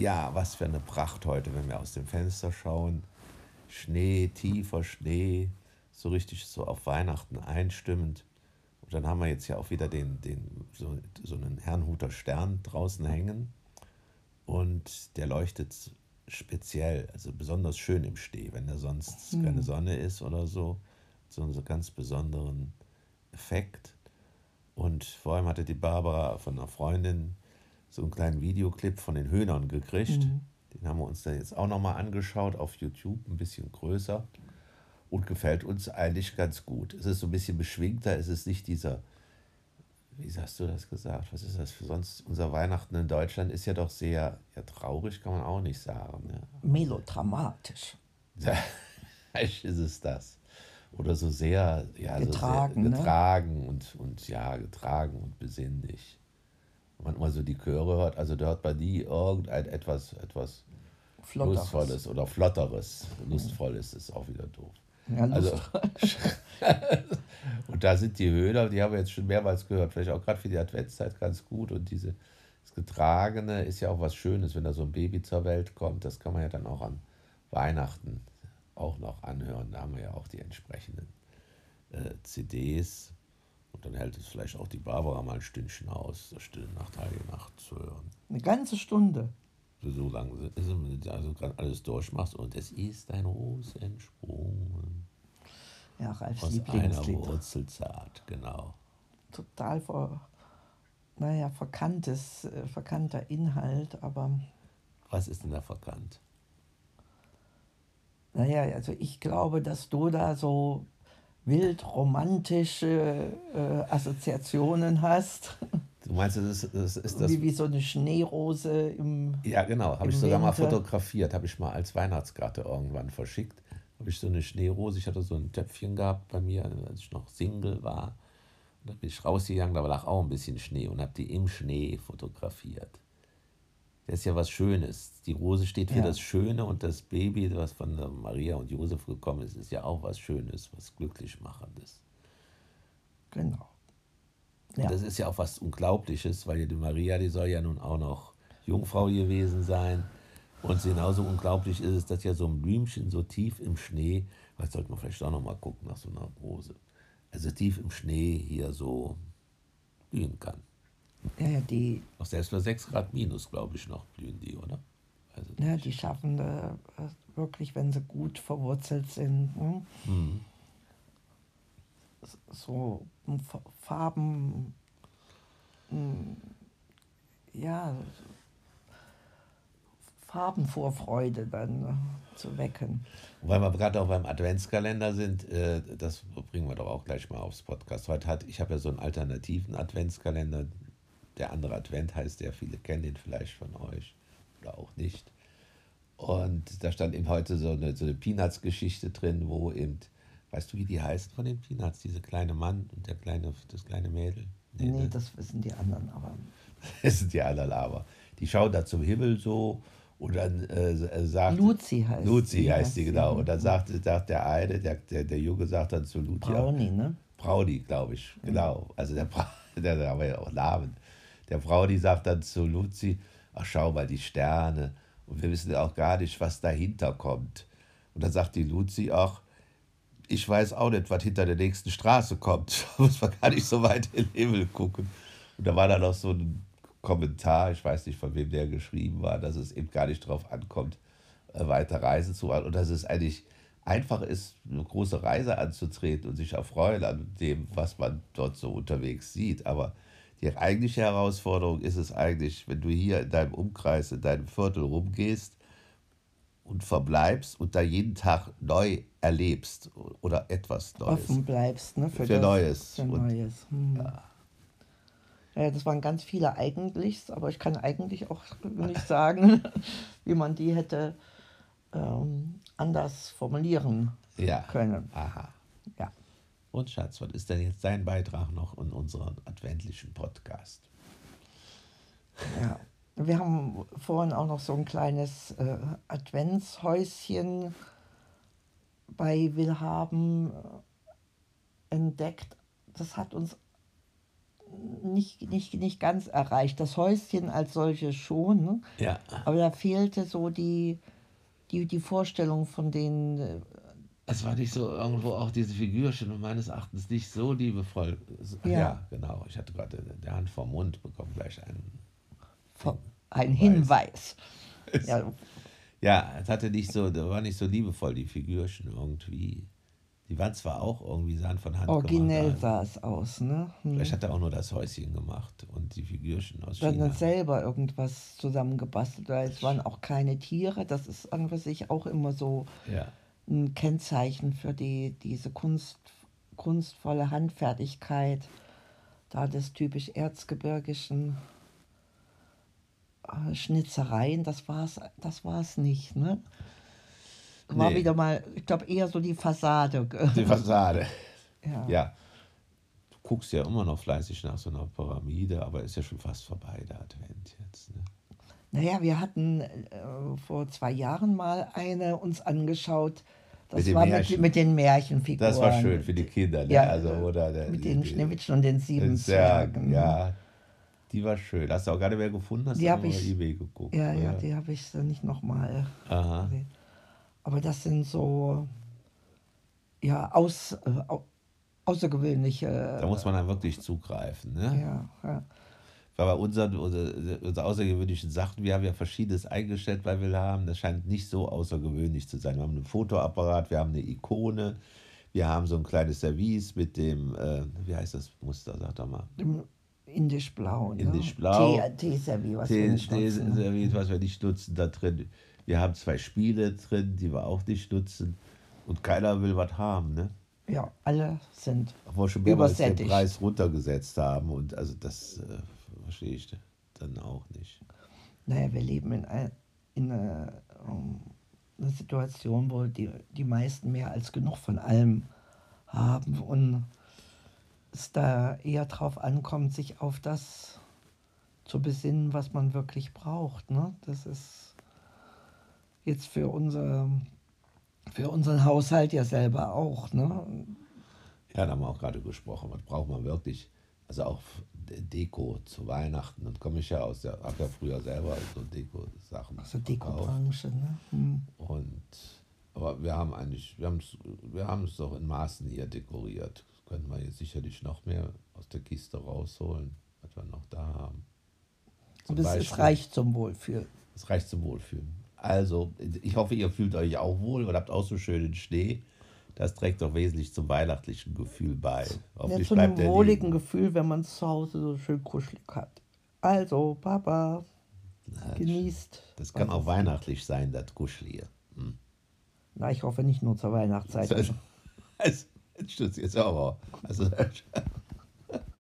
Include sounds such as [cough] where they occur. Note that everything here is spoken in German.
Ja, was für eine Pracht heute, wenn wir aus dem Fenster schauen. Schnee, tiefer Schnee, so richtig so auf Weihnachten einstimmend. Und dann haben wir jetzt ja auch wieder den, den, so, so einen Herrnhuter Stern draußen hängen. Und der leuchtet speziell, also besonders schön im Schnee, wenn da sonst Hm. keine Sonne ist oder so. So einen ganz besonderen Effekt. Und vor allem hatte die Barbara von einer Freundin so einen kleinen Videoclip von den Hühnern gekriegt. Mhm. Den haben wir uns dann jetzt auch nochmal angeschaut auf YouTube, ein bisschen größer. Und gefällt uns eigentlich ganz gut. Es ist so ein bisschen beschwingter, es ist nicht dieser, wie hast du das gesagt? Was ist das für sonst? Unser Weihnachten in Deutschland ist ja doch sehr, ja, traurig kann man auch nicht sagen. Ne? Melodramatisch. Vielleicht [laughs] ist es das. Oder so sehr, ja, Getragen, so sehr ne? getragen und, und ja, getragen und besinnlich. Wenn man mal so die Chöre hört, also da hört man nie irgendein etwas, etwas Flotteres. Lustvolles oder Flotteres. Lustvolles ist auch wieder doof. Ja, Also, [laughs] und da sind die Höhler, die haben wir jetzt schon mehrmals gehört, vielleicht auch gerade für die Adventszeit ganz gut. Und diese, das Getragene ist ja auch was Schönes, wenn da so ein Baby zur Welt kommt. Das kann man ja dann auch an Weihnachten auch noch anhören. Da haben wir ja auch die entsprechenden äh, CDs. Und dann hält es vielleicht auch die Barbara mal ein Stündchen aus, das Stille Nacht, Heilige Nacht zu hören. Eine ganze Stunde. So lange ist es, wenn du also gerade alles durchmachst und es ist ein Ros entsprungen. Ja, Ralfs Aus einer. Wurzel zart, genau. Total ver, naja, verkanntes, äh, verkannter Inhalt, aber Was ist denn da verkannt? naja, also ich glaube, dass du da so wild romantische äh, Assoziationen hast. Du meinst, das ist das, ist das wie, wie so eine Schneerose im. Ja, genau. Habe ich sogar mal fotografiert. Habe ich mal als Weihnachtskarte irgendwann verschickt. Habe ich so eine Schneerose. Ich hatte so ein Töpfchen gehabt bei mir, als ich noch Single war. Und da bin ich rausgegangen, da lag auch ein bisschen Schnee und habe die im Schnee fotografiert. Das ist ja was Schönes. Die Rose steht für Ja. das Schöne und das Baby, was von Maria und Josef gekommen ist, ist ja auch was Schönes, was glücklich machendes. Genau. Und Ja. das ist ja auch was Unglaubliches, weil die Maria, die soll ja nun auch noch Jungfrau gewesen sein. Und genauso unglaublich ist es, dass ja so ein Blümchen so tief im Schnee, was sollte man vielleicht auch noch mal gucken nach so einer Rose, also tief im Schnee hier so blühen kann. Ja, ja, die, Auch selbst bei 6 Grad minus, glaube ich, noch blühen die, oder? Also, ja, die schaffen äh, wirklich, wenn sie gut verwurzelt sind, hm? hm. so Fa- Farben, hm, ja, Farbenvorfreude dann äh, zu wecken. Weil wir gerade auch beim Adventskalender sind, äh, das bringen wir doch auch gleich mal aufs Podcast. Heute hat, ich habe ja so einen alternativen Adventskalender. Der andere Advent heißt der, viele kennen den vielleicht von euch oder auch nicht. Und da stand eben heute so eine, so eine Peanuts-Geschichte drin, wo eben, weißt du, wie die heißt von den Peanuts? Diese kleine Mann und der kleine, das kleine Mädel? Nee, ne? das wissen die anderen, aber [laughs] Das sind die anderen aber. Die schauen da zum Himmel so und dann äh, äh, sagt. Luzi heißt Luzi sie, heißt heißt die, sie, genau. Und dann sagt, sagt der eine, der, der, der Junge sagt dann zu Luzi. Brownie, ne? Brownie, glaube ich, genau. Also der, [laughs] der, der haben ja auch Namen. Der Brownie sagt dann zu Luzi, ach schau mal, die Sterne. Und wir wissen auch gar nicht, was dahinter kommt. Und dann sagt die Luzi auch, ich weiß auch nicht, was hinter der nächsten Straße kommt. [laughs] Da muss man gar nicht so weit in den Himmel gucken. Und da war dann noch so ein Kommentar, ich weiß nicht, von wem der geschrieben war, dass es eben gar nicht drauf ankommt, äh, weiter Reisen zu machen. Und dass es eigentlich einfach ist, eine große Reise anzutreten und sich erfreuen an dem, was man dort so unterwegs sieht. Aber die eigentliche Herausforderung ist es eigentlich, wenn du hier in deinem Umkreis, in deinem Viertel rumgehst und verbleibst und da jeden Tag neu erlebst oder etwas Neues. Offen bleibst, ne? Für das, Neues. Für Und- Neues. Hm. Ja. das waren ganz viele Eigentlichs, aber ich kann eigentlich auch [laughs] nicht sagen, wie man die hätte ähm, anders formulieren Ja. können. Aha. Und Schatz, was ist denn jetzt dein Beitrag noch in unserem adventlichen Podcast? Ja. Wir haben vorhin auch noch so ein kleines äh, Adventshäuschen bei Willhaben äh, entdeckt. Das hat uns nicht, nicht, nicht ganz erreicht. Das Häuschen als solches schon, ne? Ja. aber da fehlte so die, die, die Vorstellung von den. Es war nicht so irgendwo auch diese Figürchen und meines Erachtens nicht so liebevoll. Ja, Ja. genau. Ich hatte gerade der Hand vom Mund bekommen gleich einen. Von, ein Hinweis. Ja, Ja, es hatte nicht so, da war nicht so liebevoll, die Figürchen irgendwie. Die waren zwar auch irgendwie sahen von Hand originell sah es aus, ne? Hm. Vielleicht hat er auch nur das Häuschen gemacht und die Figürchen aus Dann China. hat selber irgendwas zusammengebastelt. Weil es waren auch keine Tiere. Das ist an sich auch immer so Ja. Ein Kennzeichen für die, diese Kunst, kunstvolle Handfertigkeit, da des typisch erzgebirgischen äh, Schnitzereien, das war es das war's nicht. Ne? War Nee. wieder mal, ich glaube, eher so die Fassade. [laughs] Die Fassade. ja. Ja. Du guckst ja immer noch fleißig nach so einer Pyramide, aber ist ja schon fast vorbei, der Advent jetzt. Ne? Naja, wir hatten äh, vor zwei Jahren mal eine uns angeschaut. Das Mit war mit, mit den Märchenfiguren. Das war schön für die Kinder, ne? Ja, also, oder der, mit den Schneewittchen und den sieben Zwergen. Ja, die war schön. Hast du auch nicht mehr gefunden? Hast Die du hab nur bei ich- eBay geguckt? Ja, ja, oder? die habe ich dann nicht nochmal gesehen. Aber das sind so, ja, aus, äh, au- außergewöhnliche. Da muss man dann wirklich zugreifen. Ne? ja, ja. Weil bei unseren, unsere, unsere außergewöhnlichen Sachen, wir haben ja verschiedenes eingestellt, weil wir haben, das scheint nicht so außergewöhnlich zu sein. Wir haben einen Fotoapparat, wir haben eine Ikone, wir haben so ein kleines Service mit dem, äh, wie heißt das Muster, sag doch mal. Indisch-Blau. Ne? Indisch-Blau. Tee- Teeservie, was wir Tee- nutzen. Tee-Service, was wir nicht nutzen, da drin. Wir haben zwei Spiele drin, die wir auch nicht nutzen. Und keiner will was haben, ne? Ja, alle sind. Obwohl wir schon mehrmals den. Preis runtergesetzt haben. Und also das äh, verstehe ich dann auch nicht. Naja, wir leben in, ein, in einer, ähm, einer Situation, wo die, die meisten mehr als genug von allem haben und es da eher drauf ankommt, sich auf das zu besinnen, was man wirklich braucht. Ne? Das ist jetzt für, unser, für unseren Haushalt ja selber auch. Ne? Ja, da haben wir auch gerade gesprochen. Was braucht man wirklich? Also auch De- Deko zu Weihnachten. Und komme ich ja aus der, habe ja früher selber so Deko-Sachen. Also. Dekobranche. Ne? Hm. Und aber wir haben eigentlich, wir haben es wir haben es doch in Maßen hier dekoriert. Das können wir jetzt sicherlich noch mehr aus der Kiste rausholen, was wir noch da haben. Zum Und es, es Beispiel- reicht zum Wohlfühlen. Es reicht zum Wohlfühlen. Also, ich hoffe, ihr fühlt euch auch wohl und habt auch so schönen Schnee. Das trägt doch wesentlich zum weihnachtlichen Gefühl bei. Ja, zu einem wohligen. Gefühl, wenn man es zu Hause so schön kuschelig hat. Also, Papa, genießt. Das kann auch weihnachtlich sein, das Kuschelige. Hm. Na, ich hoffe nicht nur zur Weihnachtszeit. Also, jetzt stürzt jetzt aber. Also,